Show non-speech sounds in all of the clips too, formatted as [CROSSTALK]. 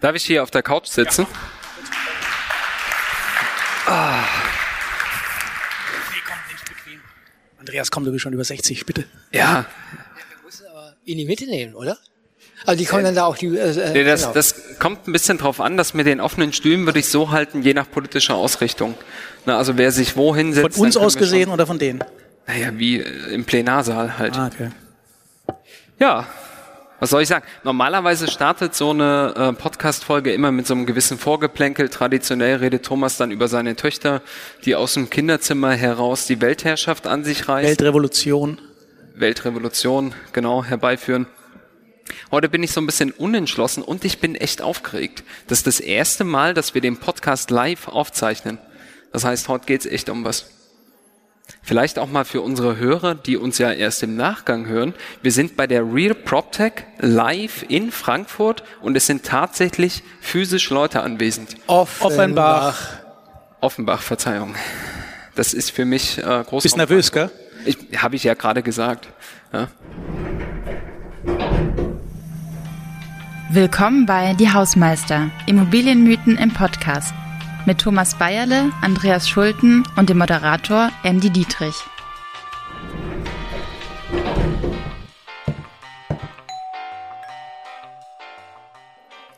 Darf ich hier auf der Couch sitzen? Ah. Andreas, komm, du bist schon über 60, bitte. Ja. Wir müssen aber in die Mitte nehmen, oder? Also die kommen dann da auch die. Äh, Nee, das, genau. das kommt ein bisschen drauf an, dass mit den offenen Stühlen würde ich so halten, je nach politischer Ausrichtung. Na, also wer sich wo Von hinsetzt. uns aus gesehen oder von denen? naja, wie äh, im Plenarsaal halt. Ah, okay. Ja, was soll ich sagen? Normalerweise startet so eine äh, Podcast-Folge immer mit so einem gewissen Vorgeplänkel. Traditionell redet Thomas dann über seine Töchter, die aus dem Kinderzimmer heraus die Weltherrschaft an sich reißt. Weltrevolution. Weltrevolution, genau, herbeiführen. Heute bin ich so ein bisschen unentschlossen und ich bin echt aufgeregt. Das ist das erste Mal, dass wir den Podcast live aufzeichnen. Das heißt, heute geht's echt um was. Vielleicht auch mal für unsere Hörer, die uns ja erst im Nachgang hören. Wir sind bei der Real PropTech live in Frankfurt und es sind tatsächlich physisch Leute anwesend. Offenbach. Offenbach, Verzeihung. Das ist für mich äh, groß. Bist nervös, gell? Ich, Habe ich ja gerade gesagt. Ja. Willkommen bei Die Hausmeister, Immobilienmythen im Podcast. Mit Thomas Bayerle, Andreas Schulten und dem Moderator Andy Dietrich.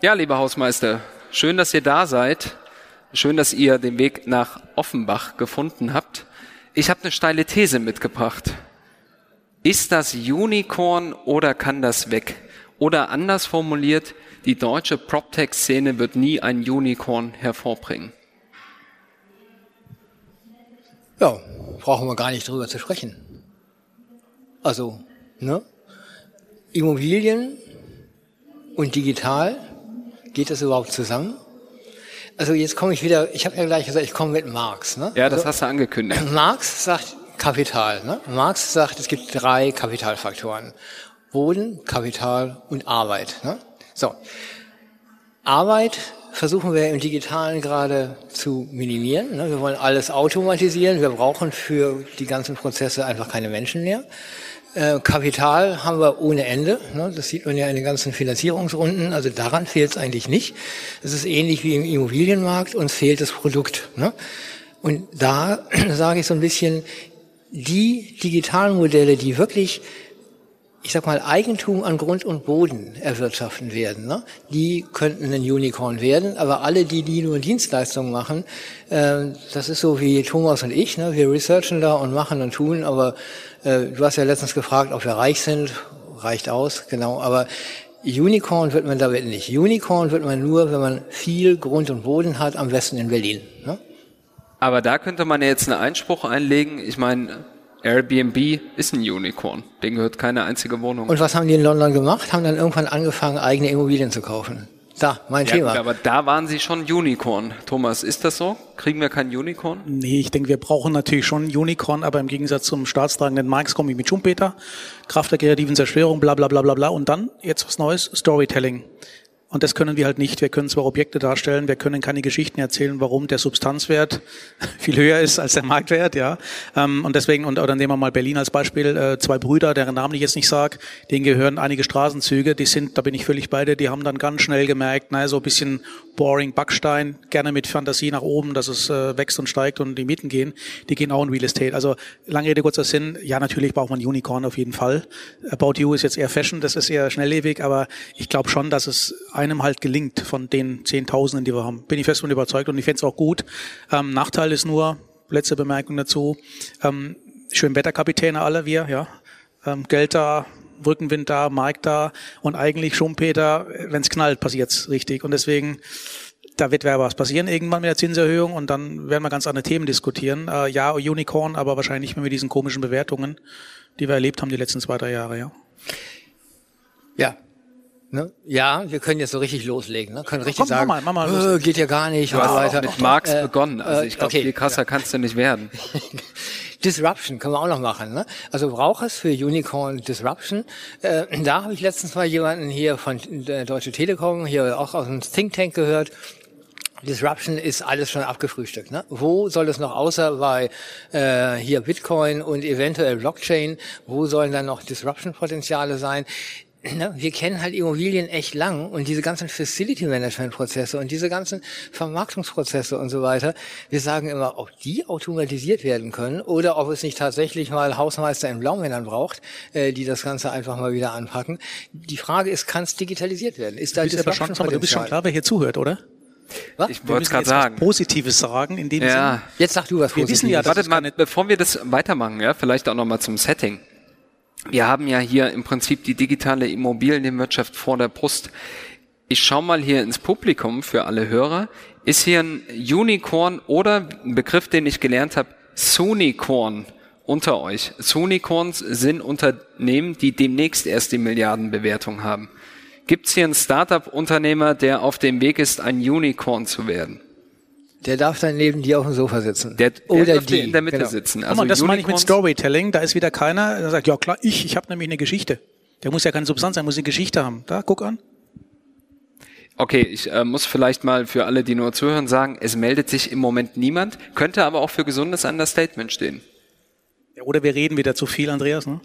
Ja, lieber Hausmeister, schön, dass ihr da seid. Schön, dass ihr den Weg nach Offenbach gefunden habt. Ich habe eine steile These mitgebracht. Ist das Unicorn oder kann das weg? Oder anders formuliert, die deutsche PropTech-Szene wird nie ein Unicorn hervorbringen. Ja, brauchen wir gar nicht drüber zu sprechen. Also, ne? Immobilien und digital, geht das überhaupt zusammen? Also jetzt komme ich wieder, ich habe ja gleich gesagt, ich komme mit Marx. Ne? Ja, das also, hast du angekündigt. [CLEARS THROAT] Marx sagt Kapital. Ne? Marx sagt, es gibt drei Kapitalfaktoren. Boden, Kapital und Arbeit. Ne? So. Arbeit versuchen wir im Digitalen gerade zu minimieren. Ne? Wir wollen alles automatisieren. Wir brauchen für die ganzen Prozesse einfach keine Menschen mehr. Äh, Kapital haben wir ohne Ende. Ne? Das sieht man ja in den ganzen Finanzierungsrunden. Also daran fehlt es eigentlich nicht. Es ist ähnlich wie im Immobilienmarkt. Uns fehlt das Produkt. Ne? Und da [CLEARS THROAT] sage ich so ein bisschen, die digitalen Modelle, die wirklich ich sag mal, Eigentum an Grund und Boden erwirtschaften werden, ne? die könnten ein Unicorn werden, aber alle, die, die nur Dienstleistungen machen, äh, das ist so wie Thomas und ich, ne? wir researchen da und machen und tun, aber äh, du hast ja letztens gefragt, ob wir reich sind, reicht aus, genau, aber Unicorn wird man damit nicht. Unicorn wird man nur, wenn man viel Grund und Boden hat, am besten in Berlin. Ne? Aber da könnte man ja jetzt einen Einspruch einlegen. Ich meine, Airbnb ist ein Unicorn. Den gehört keine einzige Wohnung. Und was haben die in London gemacht? Haben dann irgendwann angefangen, eigene Immobilien zu kaufen. Da, mein ja, Thema. Aber da waren sie schon Unicorn. Thomas, ist das so? Kriegen wir kein Unicorn? Nee, ich denke, wir brauchen natürlich schon Unicorn, aber im Gegensatz zum staatstragenden Marx komme ich mit Schumpeter, Kraft der kreativen Zerstörung, bla bla bla bla bla. Und dann, jetzt was Neues, Storytelling. Und das können wir halt nicht. Wir können zwar Objekte darstellen, wir können keine Geschichten erzählen, warum der Substanzwert [LAUGHS] viel höher ist als der Marktwert, ja. Ähm, Und deswegen, und oder nehmen wir mal Berlin als Beispiel, äh, zwei Brüder, deren Namen ich jetzt nicht sage, denen gehören einige Straßenzüge, die sind, da bin ich völlig bei dir, die haben dann ganz schnell gemerkt, naja, so ein bisschen boring Backstein, gerne mit Fantasie nach oben, dass es äh, wächst und steigt und die Mieten gehen, die gehen auch in Real Estate. Also lange Rede, kurzer Sinn, ja, natürlich braucht man Unicorn auf jeden Fall. About You ist jetzt eher Fashion, das ist eher schnelllebig, aber ich glaube schon, dass es einem halt gelingt von den Zehntausenden, die wir haben. Bin ich fest von überzeugt und ich fände es auch gut. Ähm, Nachteil ist nur, letzte Bemerkung dazu, ähm, Schönwetterkapitäne alle wir, ja. Ähm, Geld da, Rückenwind da, Markt da und eigentlich Schumpeter, wenn es knallt, passiert's richtig. Und deswegen, da wird was passieren irgendwann mit der Zinserhöhung und dann werden wir ganz andere Themen diskutieren. Äh, ja, Unicorn, aber wahrscheinlich nicht mit diesen komischen Bewertungen, die wir erlebt haben die letzten zwei, drei Jahre, ja. Ja. Ne? Ja, wir können jetzt so richtig loslegen, ne? können richtig Komm, mach sagen, mal, mach mal los. äh, geht ja gar nicht Du und hast so auch weiter. mit Marx Äh, begonnen. Also ich glaube, okay, viel krasser kannst du nicht werden. [LAUGHS] Disruption können wir auch noch machen. Ne? Also braucht es für Unicorn Disruption. Äh, da habe ich letztens mal jemanden hier von der Deutsche Telekom, hier auch aus dem Think Tank gehört. Disruption ist alles schon abgefrühstückt. Ne? Wo soll es noch außer bei äh, hier Bitcoin und eventuell Blockchain, wo sollen dann noch Disruption-Potenziale sein? [CLEARS THROAT] ne, wir kennen halt Immobilien echt lang und diese ganzen Facility Management Prozesse und diese ganzen Vermarktungsprozesse und so weiter. Wir sagen immer, ob die automatisiert werden können oder ob es nicht tatsächlich mal Hausmeister in Blaumännern braucht, äh, die das Ganze einfach mal wieder anpacken. Die Frage ist, kann es digitalisiert werden? Ist da Du bist, aber schon, aber du bist schon klar, wer hier zuhört, oder? Was? Ich wollte gerade sagen. Positives sagen, in dem Ja. Sinne. Jetzt sag du was Wir wissen ja, Positives. das Wartet mal, bevor wir das weitermachen, ja, vielleicht auch nochmal zum Setting. Wir haben ja hier im Prinzip die digitale Immobilienwirtschaft vor der Brust. Ich schau mal hier ins Publikum für alle Hörer. Ist hier ein Unicorn oder ein Begriff, den ich gelernt habe, Sunicorn unter euch? Sunicorns sind Unternehmen, die demnächst erst die Milliardenbewertung haben. Gibt es hier einen Startup-Unternehmer, der auf dem Weg ist, ein Unicorn zu werden? Der darf dann neben dir auf dem Sofa sitzen. Der, der Oder dürfte die. in der Mitte genau. sitzen. Guck mal, das meine ich mit Storytelling. Da ist wieder keiner, der sagt, ja klar, ich, ich habe nämlich eine Geschichte. Der muss ja keine Substanz sein, muss eine Geschichte haben. Da, guck an. Okay, ich äh, muss vielleicht mal für alle, die nur zuhören, sagen, es meldet sich im Moment niemand, könnte aber auch für gesundes Understatement stehen. Ja, oder wir reden wieder zu viel, Andreas. Ne?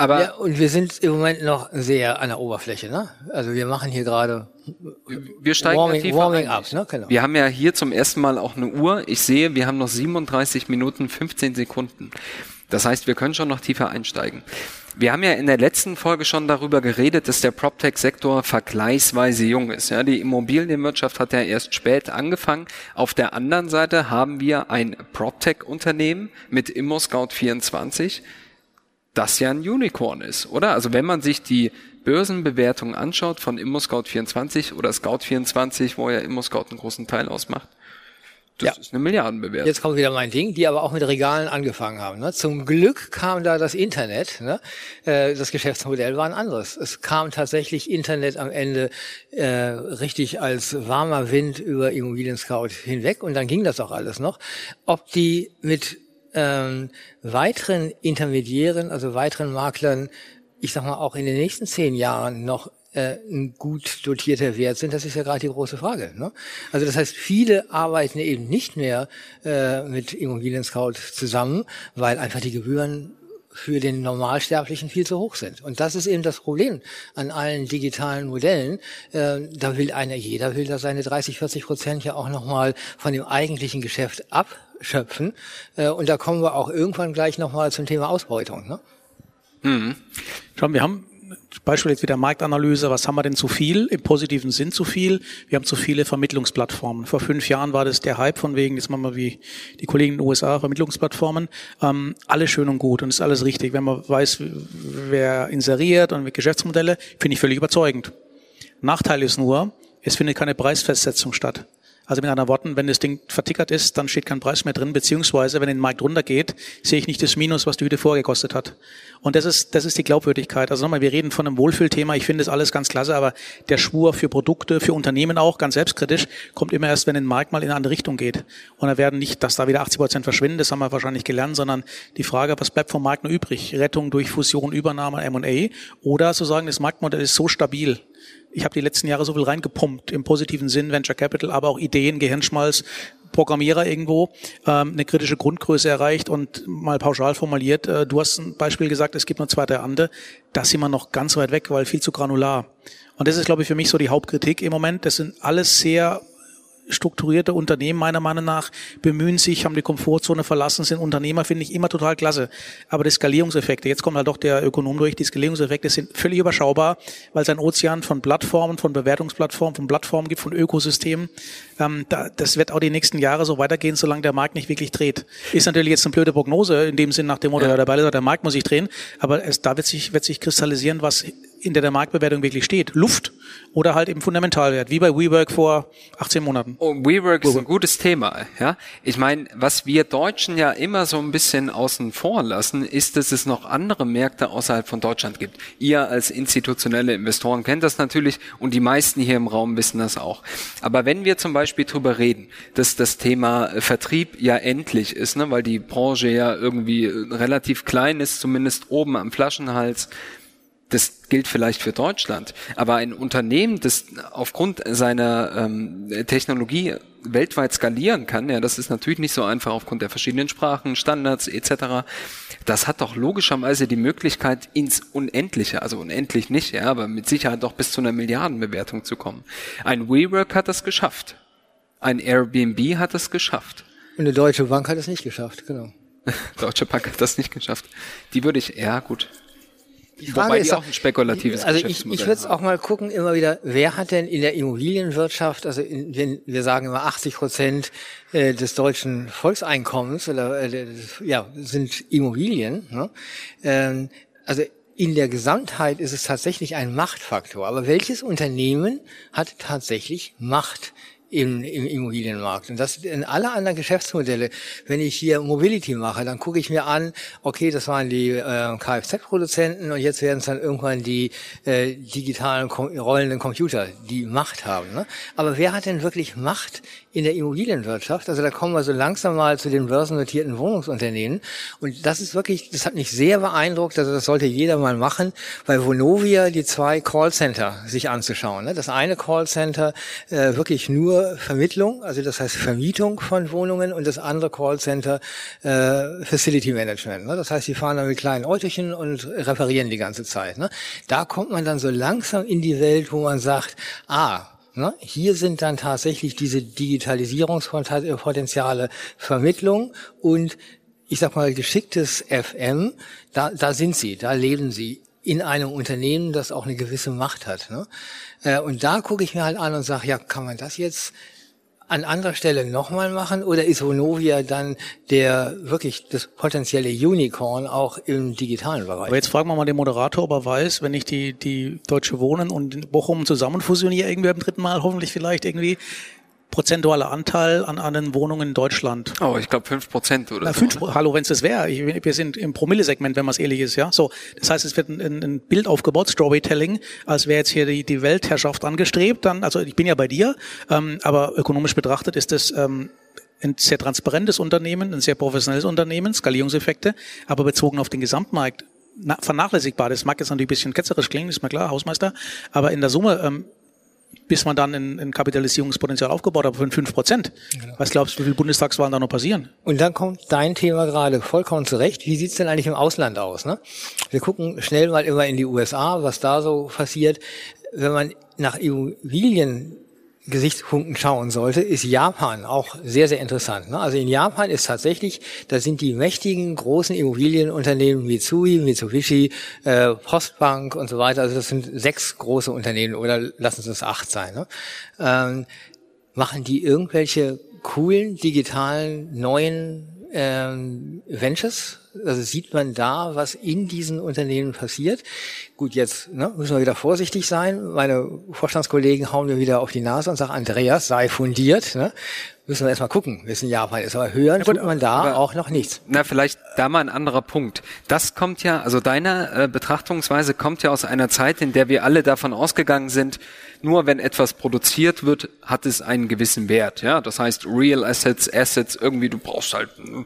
Aber Ja, und wir sind im Moment noch sehr an der Oberfläche, ne? Also wir machen hier gerade wir steigen Warming- Warming up, ne? Genau. Wir haben ja hier zum ersten Mal auch eine Uhr. Ich sehe, wir haben noch 37 Minuten 15 Sekunden. Das heißt, wir können schon noch tiefer einsteigen. Wir haben ja in der letzten Folge schon darüber geredet, dass der PropTech-Sektor vergleichsweise jung ist. Ja, die Immobilienwirtschaft hat ja erst spät angefangen. Auf der anderen Seite haben wir ein PropTech-Unternehmen mit ImmoScout24, das ja ein Unicorn ist, oder? Also wenn man sich die Börsenbewertung anschaut von ImmoScout24 oder Scout24, wo ja ImmoScout einen großen Teil ausmacht, das Ja. ist eine Milliardenbewertung. Jetzt kommt wieder mein Ding, die aber auch mit Regalen angefangen haben. Ne? Zum Glück kam da das Internet. Ne? Äh, das Geschäftsmodell war ein anderes. Es kam tatsächlich Internet am Ende äh, richtig als warmer Wind über Immobilien Scout hinweg und dann ging das auch alles noch. Ob die mit ähm, weiteren Intermediären, also weiteren Maklern, ich sag mal auch in den nächsten zehn Jahren noch äh, ein gut dotierter Wert sind, das ist ja gerade die große Frage. Ne? Also das heißt, viele arbeiten eben nicht mehr äh, mit Immobilien Scout zusammen, weil einfach die Gebühren für den Normalsterblichen viel zu hoch sind. Und das ist eben das Problem an allen digitalen Modellen. Äh, da will einer, jeder will da seine 30, 40 Prozent ja auch nochmal von dem eigentlichen Geschäft abschöpfen. Äh, und da kommen wir auch irgendwann gleich nochmal zum Thema Ausbeutung. Ne? Schauen, wir haben Beispiel jetzt wieder Marktanalyse, was haben wir denn zu viel? Im positiven Sinn zu viel. Wir haben zu viele Vermittlungsplattformen. Vor fünf Jahren war das der Hype von wegen, jetzt machen wir wie die Kollegen in den USA, Vermittlungsplattformen. Ähm, alles schön und gut und ist alles richtig. Wenn man weiß, wer inseriert und mit Geschäftsmodelle, finde ich völlig überzeugend. Nachteil ist nur, es findet keine Preisfestsetzung statt. Also mit anderen Worten, wenn das Ding vertickert ist, dann steht kein Preis mehr drin, beziehungsweise wenn den Markt runtergeht, sehe ich nicht das Minus, was die Hütte vorgekostet hat. Und das ist, das ist die Glaubwürdigkeit. Also nochmal, wir reden von einem Wohlfühlthema. Ich finde das alles ganz klasse, aber der Schwur für Produkte, für Unternehmen auch, ganz selbstkritisch, kommt immer erst, wenn der Markt mal in eine andere Richtung geht. Und da werden nicht, dass da wieder 80 Prozent verschwinden, das haben wir wahrscheinlich gelernt, sondern die Frage, was bleibt vom Markt noch übrig? Rettung durch Fusion, Übernahme, M&A oder zu sagen, das Marktmodell ist so stabil, ich habe die letzten Jahre so viel reingepumpt, im positiven Sinn, Venture Capital, aber auch Ideen, Gehirnschmalz, Programmierer irgendwo, ähm, eine kritische Grundgröße erreicht und mal pauschal formuliert, äh, du hast ein Beispiel gesagt, es gibt nur zwei, drei andere, da sind wir noch ganz weit weg, weil viel zu granular. Und das ist, glaube ich, für mich so die Hauptkritik im Moment. Das sind alles sehr strukturierte Unternehmen meiner Meinung nach bemühen sich, haben die Komfortzone verlassen, sind Unternehmer, finde ich immer total klasse. Aber die Skalierungseffekte, jetzt kommt halt doch der Ökonom durch, die Skalierungseffekte sind völlig überschaubar, weil es ein Ozean von Plattformen, von Bewertungsplattformen, von Plattformen gibt, von Ökosystemen. Ähm, da, das wird auch die nächsten Jahre so weitergehen, solange der Markt nicht wirklich dreht. Ist natürlich jetzt eine blöde Prognose, in dem Sinn nach dem Motto, ja. der sagt, der Markt muss sich drehen, aber es, da wird sich, wird sich kristallisieren, was in der, der Marktbewertung wirklich steht. Luft oder halt eben Fundamentalwert, wie bei WeWork vor 18 Monaten. Oh, WeWork ist ein gutes Thema. Ja, ich meine, was wir Deutschen ja immer so ein bisschen außen vor lassen, ist, dass es noch andere Märkte außerhalb von Deutschland gibt. Ihr als institutionelle Investoren kennt das natürlich und die meisten hier im Raum wissen das auch. Aber wenn wir zum Beispiel drüber reden, dass das Thema Vertrieb ja endlich ist, ne, weil die Branche ja irgendwie relativ klein ist, zumindest oben am Flaschenhals, Das gilt vielleicht für Deutschland, aber ein Unternehmen, das aufgrund seiner ähm, Technologie weltweit skalieren kann, ja, das ist natürlich nicht so einfach aufgrund der verschiedenen Sprachen, Standards etc. Das hat doch logischerweise die Möglichkeit ins Unendliche, also unendlich nicht, ja, aber mit Sicherheit doch bis zu einer Milliardenbewertung zu kommen. Ein WeWork hat das geschafft. Ein Airbnb hat es geschafft. Und eine Deutsche Bank hat es nicht geschafft, genau. [LAUGHS] Deutsche Bank hat das nicht geschafft. Die würde ich, ja gut. Die Frage Wobei ist die auch ein spekulatives Also ich, ich würde es auch mal gucken, immer wieder, wer hat denn in der Immobilienwirtschaft, also in, wenn wir sagen immer 80 Prozent äh, des deutschen Volkseinkommens oder äh, ja sind Immobilien. Ne? Ähm, also in der Gesamtheit ist es tatsächlich ein Machtfaktor. Aber welches Unternehmen hat tatsächlich Macht? Im, im Immobilienmarkt. Und das in alle anderen Geschäftsmodelle. Wenn ich hier Mobility mache, dann gucke ich mir an, okay, das waren die äh, Kfz-Produzenten und jetzt werden es dann irgendwann die äh, digitalen kom rollenden Computer, die Macht haben. Ne? Aber wer hat denn wirklich Macht in der Immobilienwirtschaft? Also da kommen wir so langsam mal zu den börsennotierten Wohnungsunternehmen. Und das ist wirklich, das hat mich sehr beeindruckt, also das sollte jeder mal machen, bei Vonovia die zwei Callcenter sich anzuschauen. Ne? Das eine Callcenter äh, wirklich nur Vermittlung, also das heißt Vermietung von Wohnungen und das andere Callcenter äh, Facility Management. Ne? Das heißt, die fahren dann mit kleinen Autochen und reparieren die ganze Zeit. Ne? Da kommt man dann so langsam in die Welt, wo man sagt, ah, Ne? Hier sind dann tatsächlich diese Digitalisierungspotenziale Vermittlung und ich sag mal geschicktes FM, da, da sind sie, da leben sie in einem Unternehmen, das auch eine gewisse Macht hat. Ne? Äh, Und da gucke ich mir halt an und sage, ja, kann man das jetzt an anderer Stelle nochmal machen oder ist Vonovia dann der wirklich das potenzielle Unicorn auch im digitalen Bereich? Aber jetzt fragen wir mal den Moderator, ob er weiß, wenn ich die, die Deutsche Wohnen und Bochum zusammen fusioniere, irgendwie beim dritten Mal, hoffentlich vielleicht irgendwie, prozentualer Anteil an, an den Wohnungen in Deutschland. Oh, ich glaube fünf Prozent oder Na, so. fünf, ne? hallo, wenn es das wäre. Wir sind im Promillesegment, wenn man es ehrlich ist, ja. So, das heißt, es wird ein, ein, Bild aufgebaut, Storytelling, als wäre jetzt hier die, die Weltherrschaft angestrebt. Dann, also ich bin ja bei dir, ähm, aber ökonomisch betrachtet ist das ähm, ein sehr transparentes Unternehmen, ein sehr professionelles Unternehmen, Skalierungseffekte, aber bezogen auf den Gesamtmarkt na, vernachlässigbar. Das mag jetzt natürlich ein bisschen ketzerisch klingen, ist mir klar, Hausmeister, aber in der Summe ähm, bis man dann ein, Kapitalisierungspotenzial aufgebaut hat von 5 Prozent. Was glaubst du, wie viele Bundestagswahlen da noch passieren? Und dann kommt dein Thema gerade vollkommen zurecht. Wie sieht's denn eigentlich im Ausland aus? Ne? Wir gucken schnell mal immer in die USA, was da so passiert. Wenn man nach Immobilien Gesichtspunkten schauen sollte, ist Japan auch sehr, sehr interessant. Ne? Also in Japan ist tatsächlich, da sind die mächtigen großen Immobilienunternehmen Mitsui, Mitsubishi, äh, Postbank und so weiter. Also das sind sechs große Unternehmen oder lassen es acht sein. Ne? Ähm, machen die irgendwelche coolen, digitalen, neuen ähm, Ventures? Also sieht man da, was in diesen Unternehmen passiert? Gut, jetzt ne, müssen wir wieder vorsichtig sein. Meine Vorstandskollegen hauen mir wieder auf die Nase und sagen, Andreas, sei fundiert. Ne? Müssen wir erstmal gucken, wie es in Japan ist. Aber hören tut man da aber- auch noch nichts. Na, vielleicht da mal ein anderer Punkt. Das kommt ja, also deine äh, Betrachtungsweise kommt ja aus einer Zeit, in der wir alle davon ausgegangen sind, nur wenn etwas produziert wird, hat es einen gewissen Wert. Ja, das heißt Real Assets, Assets, irgendwie du brauchst halt. ne?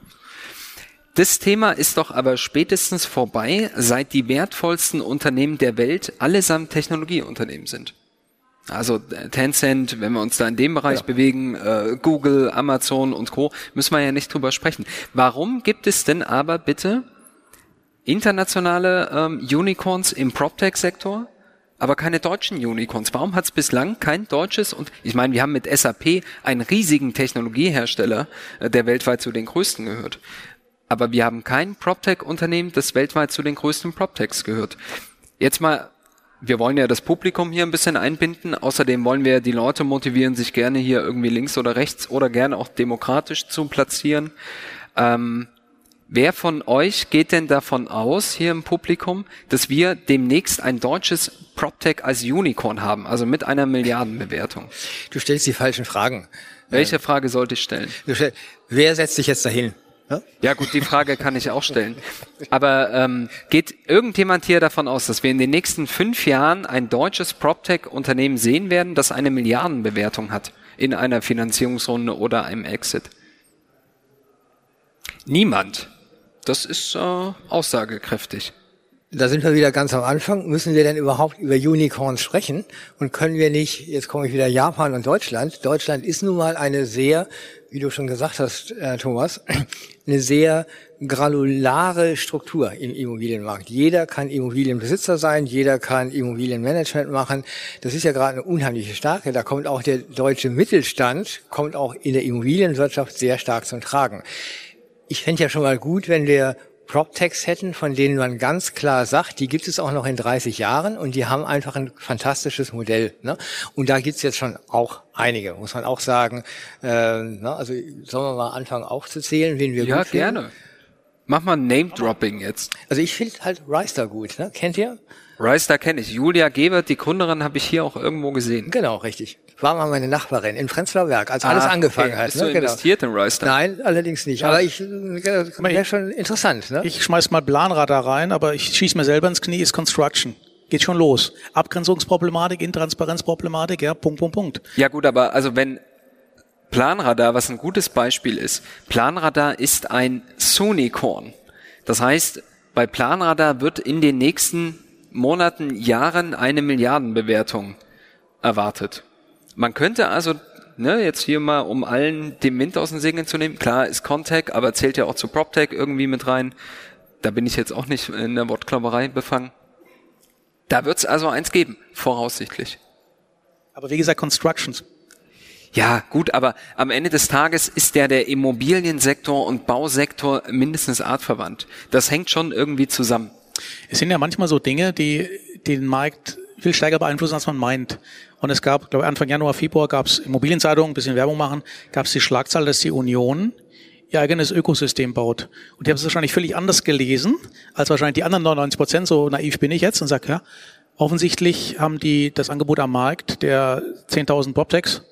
Das Thema ist doch aber spätestens vorbei, seit die wertvollsten Unternehmen der Welt allesamt Technologieunternehmen sind. Also äh, Tencent, wenn wir uns da in dem Bereich bewegen, äh, Google, Amazon und Co., müssen wir ja nicht drüber sprechen. Warum gibt es denn aber bitte internationale ähm, Unicorns im PropTech-Sektor, aber keine deutschen Unicorns? Warum hat es bislang kein deutsches und ich meine, wir haben mit SAP einen riesigen Technologiehersteller, äh, der weltweit zu den größten gehört. Aber wir haben kein PropTech-Unternehmen, das weltweit zu den größten PropTechs gehört. Jetzt mal wir wollen ja das Publikum hier ein bisschen einbinden. Außerdem wollen wir die Leute motivieren, sich gerne hier irgendwie links oder rechts oder gerne auch demokratisch zu platzieren. Ähm, wer von euch geht denn davon aus, hier im Publikum, dass wir demnächst ein deutsches PropTech als Unicorn haben, also mit einer Milliardenbewertung? Du stellst die falschen Fragen. Welche Frage sollte ich stellen? Du stell, wer setzt sich jetzt dahin? Ne? Ja gut, die Frage kann ich auch stellen. Aber ähm, geht irgendjemand hier davon aus, dass wir in den nächsten fünf Jahren ein deutsches PropTech-Unternehmen sehen werden, das eine Milliardenbewertung hat in einer Finanzierungsrunde oder einem Exit? Niemand. Das ist äh, aussagekräftig. Da sind wir wieder ganz am Anfang. Müssen wir denn überhaupt über Unicorns sprechen? Und können wir nicht, jetzt komme ich wieder Japan und Deutschland. Deutschland ist nun mal eine sehr, wie du schon gesagt hast, äh, Thomas, [CLEARS THROAT] eine sehr granulare Struktur im Immobilienmarkt. Jeder kann Immobilienbesitzer sein, jeder kann Immobilienmanagement machen. Das ist ja gerade eine unheimliche Stärke. Da kommt auch der deutsche Mittelstand, kommt auch in der Immobilienwirtschaft sehr stark zum Tragen. Ich fände ja schon mal gut, wenn wir PropTechs hätten, von denen man ganz klar sagt, die gibt es auch noch in 30 Jahren und die haben einfach ein fantastisches Modell. Ne? Und da gibt es jetzt schon auch einige, muss man auch sagen. Äh, ne? Also sollen wir mal anfangen aufzuzählen, wen wir ja, gut finden? Ja, gerne. Mach mal Name-Dropping jetzt. Also ich finde halt Reister gut, ne? Kennt ihr? Reister kenne ich. Julia Gebert, die Gründerin, habe ich hier auch irgendwo gesehen. Genau, richtig. War mal meine Nachbarin in Prenzlauer Berg, als alles ah, angefangen okay. hat. Bist ne? du genau. investiert in Reister? Nein, allerdings nicht. Ja. Aber ich, äh, wäre schon interessant. Ne? Ich schmeiß mal Planradar rein, aber ich schieß mir selber ins Knie, ist Construction geht schon los. Abgrenzungsproblematik, Intransparenzproblematik, ja, Punkt, Punkt, Punkt. Ja gut, aber also wenn Planradar, was ein gutes Beispiel ist. Planradar ist ein Sonicorn. Das heißt, bei Planradar wird in den nächsten Monaten, Jahren eine Milliardenbewertung erwartet. Man könnte also, ne, jetzt hier mal, um allen den Wind aus den Segeln zu nehmen, klar ist Contech, aber zählt ja auch zu PropTech irgendwie mit rein. Da bin ich jetzt auch nicht in der Wortklauberei befangen. Da wird es also eins geben, voraussichtlich. Aber wie gesagt, Constructions. Ja, gut, aber am Ende des Tages ist der der Immobiliensektor und Bausektor mindestens artverwandt. Das hängt schon irgendwie zusammen. Es sind ja manchmal so Dinge, die den Markt viel stärker beeinflussen, als man meint. Und es gab, glaube ich, Anfang Januar, Februar gab es Immobilienzeitungen, ein bisschen Werbung machen, gab es die Schlagzahl, dass die Union ihr eigenes Ökosystem baut. Und die haben es wahrscheinlich völlig anders gelesen, als wahrscheinlich die anderen 99 Prozent, so naiv bin ich jetzt und sage, ja, offensichtlich haben die das Angebot am Markt der 10.000 PropTechs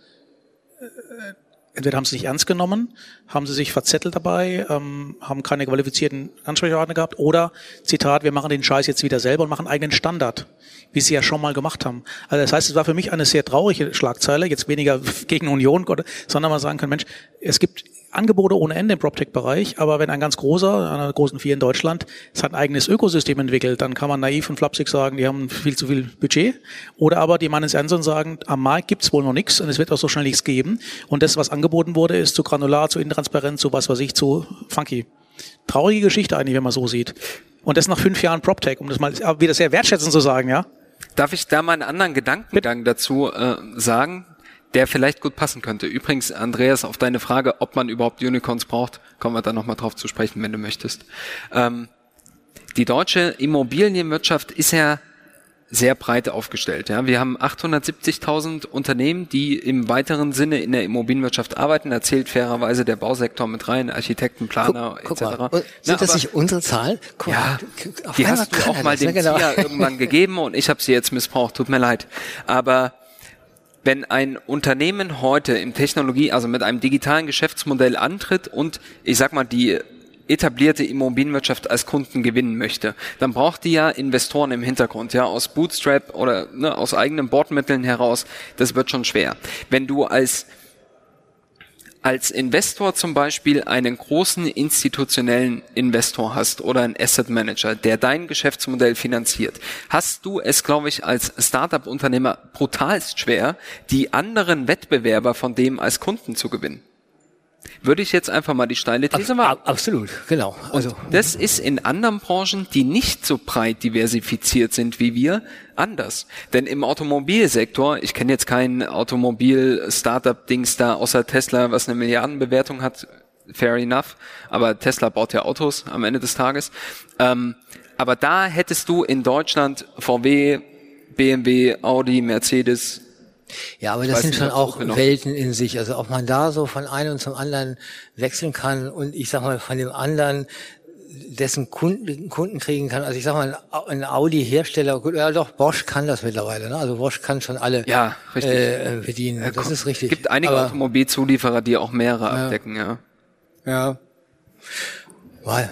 entweder haben sie nicht ernst genommen, haben sie sich verzettelt dabei, ähm, haben keine qualifizierten Ansprechpartner gehabt oder, Zitat, wir machen den Scheiß jetzt wieder selber und machen eigenen Standard, wie sie ja schon mal gemacht haben. Also das heißt, es war für mich eine sehr traurige Schlagzeile, jetzt weniger [LAUGHS] gegen Union, sondern mal sagen können, Mensch, es gibt Angebote ohne Ende im PropTech-Bereich, aber wenn ein ganz großer, einer großen Vier in Deutschland, es hat ein eigenes Ökosystem entwickelt, dann kann man naiv und flapsig sagen, die haben viel zu viel Budget. Oder aber die meinen es ernst und sagen, am Markt gibt's wohl noch nichts und es wird auch so schnell nichts geben. Und das, was angeboten wurde, ist zu granular, zu intransparent, zu was weiß ich, zu funky. Traurige Geschichte eigentlich, wenn man so sieht. Und das nach fünf Jahren PropTech, um das mal wieder sehr wertschätzend zu sagen, ja? Darf ich da mal einen anderen Gedankengang dazu äh, sagen? Der vielleicht gut passen könnte. Übrigens, Andreas, auf deine Frage, ob man überhaupt Unicorns braucht, kommen wir da nochmal drauf zu sprechen, wenn du möchtest. Ähm, die deutsche Immobilienwirtschaft ist ja sehr breit aufgestellt. Ja. Wir haben 870.000 Unternehmen, die im weiteren Sinne in der Immobilienwirtschaft arbeiten. Da zählt fairerweise der Bausektor mit rein, Architekten, Planer guck, guck etc. Mal. Sind Na, das nicht unsere Zahlen? Guck ja, die hast du auch mal dem genau. irgendwann [LAUGHS] gegeben und ich habe sie jetzt missbraucht. Tut mir leid. Aber wenn ein Unternehmen heute im Technologie, also mit einem digitalen Geschäftsmodell antritt und ich sag mal die etablierte Immobilienwirtschaft als Kunden gewinnen möchte, dann braucht die ja Investoren im Hintergrund, ja, aus Bootstrap oder ne, aus eigenen Bordmitteln heraus. Das wird schon schwer. Wenn du als als Investor zum Beispiel einen großen institutionellen Investor hast oder einen Asset Manager, der dein Geschäftsmodell finanziert, hast du es, glaube ich, als Startup-Unternehmer brutalst schwer, die anderen Wettbewerber von dem als Kunden zu gewinnen. Würde ich jetzt einfach mal die steile These machen. Absolut, genau. Also Und das ist in anderen Branchen, die nicht so breit diversifiziert sind wie wir, anders. Denn im Automobilsektor, ich kenne jetzt kein Automobil-Startup-Dings da außer Tesla, was eine Milliardenbewertung hat, fair enough, aber Tesla baut ja Autos am Ende des Tages. Ähm, aber da hättest du in Deutschland VW, BMW, Audi, Mercedes, ja, aber das sind schon auch Welten in sich. Also ob man da so von einem zum anderen wechseln kann und ich sag mal von dem anderen dessen Kunden, Kunden kriegen kann. Also ich sag mal, ein Audi-Hersteller, ja doch, Bosch kann das mittlerweile. Ne? Also Bosch kann schon alle ja, richtig. Äh, bedienen. Das ist richtig. Es gibt einige Aber, Automobilzulieferer, die auch mehrere ja. abdecken, ja. Ja. Weil,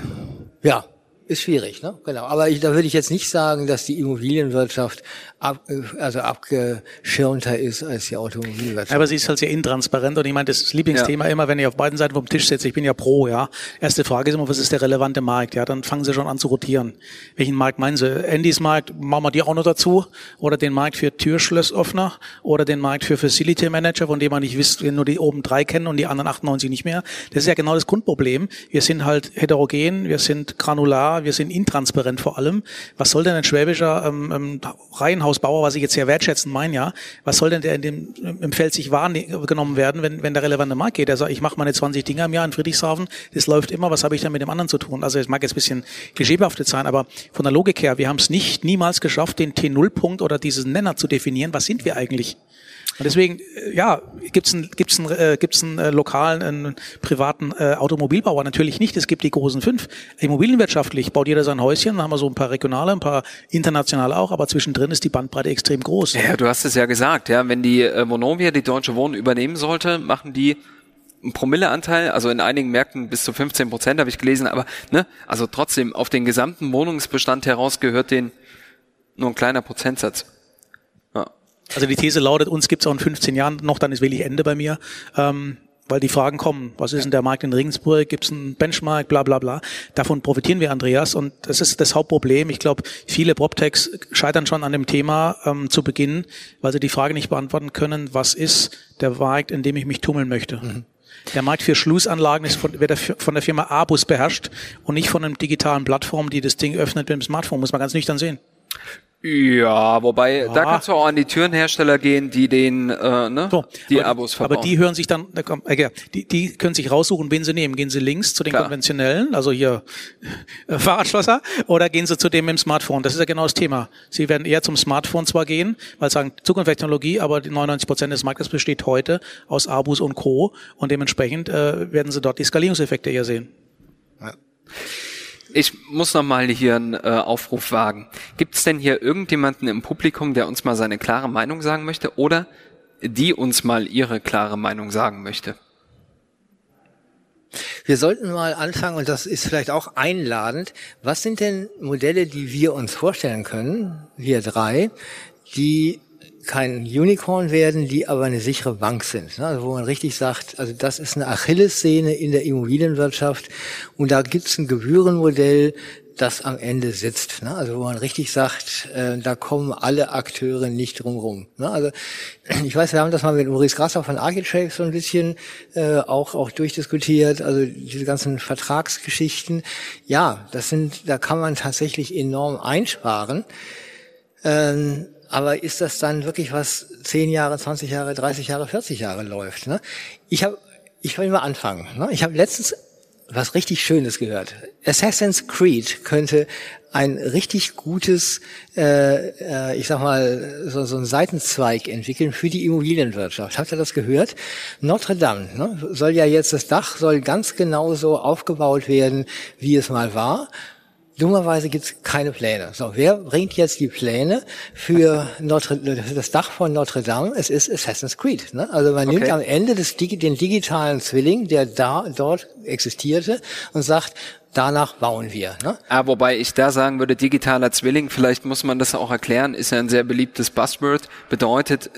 ja, ist schwierig, ne? Genau. Aber ich, da würde ich jetzt nicht sagen, dass die Immobilienwirtschaft ab, äh, also abgeschirmter ist als die Automobilwirtschaft. Aber sie ist halt sehr intransparent und ich meine, das Lieblingsthema ja. immer, wenn ich auf beiden Seiten vom Tisch sitze, ich bin ja pro, ja. Erste Frage ist immer, was ist der relevante Markt? Ja, dann fangen sie schon an zu rotieren. Welchen Markt meinen sie? Andys Markt, machen wir die auch noch dazu? Oder den Markt für Türschlossöffner? Oder den Markt für Facility Manager, von dem man nicht wisst, wir nur die oben drei kennen und die anderen 98 nicht mehr? Das ist ja genau das Grundproblem. Wir sind halt heterogen, wir sind granular, wir sind intransparent vor allem. Was soll denn ein schwäbischer ähm, ähm, Reihenhausbauer, was ich jetzt sehr wertschätzen meine, ja, was soll denn der in dem, im Feld sich wahrgenommen werden, wenn, wenn der relevante Markt geht? Er sagt, ich mache meine 20 Dinger im Jahr in Friedrichshafen, das läuft immer, was habe ich dann mit dem anderen zu tun? Also es mag jetzt ein bisschen klischeebehaftet sein, aber von der Logik her, wir haben es nicht niemals geschafft, den T0-Punkt oder diesen Nenner zu definieren. Was sind wir eigentlich? Und deswegen, äh, ja, gibt's einen, gibt's einen, äh, gibt's einen äh, lokalen, einen privaten äh, Automobilbauer? Natürlich nicht. Es gibt die großen fünf. Immobilienwirtschaftlich baut jeder sein Häuschen. Dann haben wir so ein paar regionale, ein paar internationale auch. Aber zwischendrin ist die Bandbreite extrem groß. Ja, du hast es ja gesagt. Ja, wenn die äh, Vonovia die Deutsche Wohnen übernehmen sollte, machen die ein Promilleanteil, also in einigen Märkten bis zu 15 Prozent habe ich gelesen, aber ne, also trotzdem auf den gesamten Wohnungsbestand heraus gehört den nur ein kleiner Prozentsatz. Also die These lautet, uns gibt es auch in 15 Jahren noch, dann ist wirklich Ende bei mir. Ähm, weil die Fragen kommen, was ist denn der Markt in Regensburg, gibt es einen Benchmark, bla bla bla. Davon profitieren wir, Andreas, und das ist das Hauptproblem. Ich glaube, viele PropTechs scheitern schon an dem Thema ähm, zu Beginn, weil sie die Frage nicht beantworten können, was ist der Markt, in dem ich mich tummeln möchte. Mhm. Der Markt für Schlussanlagen ist von, wird von der Firma Abus beherrscht und nicht von einem digitalen Plattform, die das Ding öffnet mit dem Smartphone, muss man ganz nüchtern sehen. Ja, wobei, ja. da kannst du auch an die Türenhersteller gehen, die den, äh, ne, so, die aber, Abos verbauen. Aber die hören sich dann, äh, die, die können sich raussuchen, wen sie nehmen. Gehen sie links zu den Klar. konventionellen, also hier äh, [LAUGHS] Fahrradschlosser, oder gehen sie zu dem im Smartphone? Das ist ja genau das Thema. Sie werden eher zum Smartphone zwar gehen, weil sie sagen Zukunftstechnologie, aber die 99 Prozent des Marktes besteht heute aus Abus und Co. Und dementsprechend äh, werden sie dort die Skalierungseffekte eher sehen. Ja. Ich muss noch mal hier einen äh, Aufruf wagen. Gibt es denn hier irgendjemanden im Publikum, der uns mal seine klare Meinung sagen möchte oder die uns mal ihre klare Meinung sagen möchte? Wir sollten mal anfangen, und das ist vielleicht auch einladend, was sind denn Modelle, die wir uns vorstellen können, wir drei, die kein Unicorn werden, die aber eine sichere Bank sind. Ne? Also wo man richtig sagt, also das ist eine Achillessehne in der Immobilienwirtschaft und da gibt es ein Gebührenmodell, das am Ende sitzt. Ne? Also wo man richtig sagt, äh, da kommen alle Akteure nicht drumherum. Ne? Also [CLEARS THROAT] ich weiß, wir haben das mal mit Maurice Grasser von Architrace so ein bisschen äh, auch auch durchdiskutiert. Also diese ganzen Vertragsgeschichten. Ja, das sind, da kann man tatsächlich enorm einsparen. Ähm, aber ist das dann wirklich was 10 Jahre, 20 Jahre, 30 Jahre, 40 Jahre läuft? Ne? Ich habe, ich will mal anfangen. Ne? Ich habe letztens was richtig Schönes gehört. Assassin's Creed könnte ein richtig gutes, äh, äh, ich sag mal, so, so ein Seitenzweig entwickeln für die Immobilienwirtschaft. Habt ihr das gehört? Notre Dame ne, soll ja jetzt, das Dach soll ganz genau so aufgebaut werden, wie es mal war. Dummerweise gibt es keine Pläne. So, wer bringt jetzt die Pläne für Notre, das Dach von Notre Dame? Es ist Assassin's Creed. Ne? Also man okay. nimmt am Ende des, den digitalen Zwilling, der da dort existierte, und sagt, danach bauen wir. Ne? Ah, wobei ich da sagen würde, digitaler Zwilling, vielleicht muss man das auch erklären, ist ja ein sehr beliebtes Buzzword, bedeutet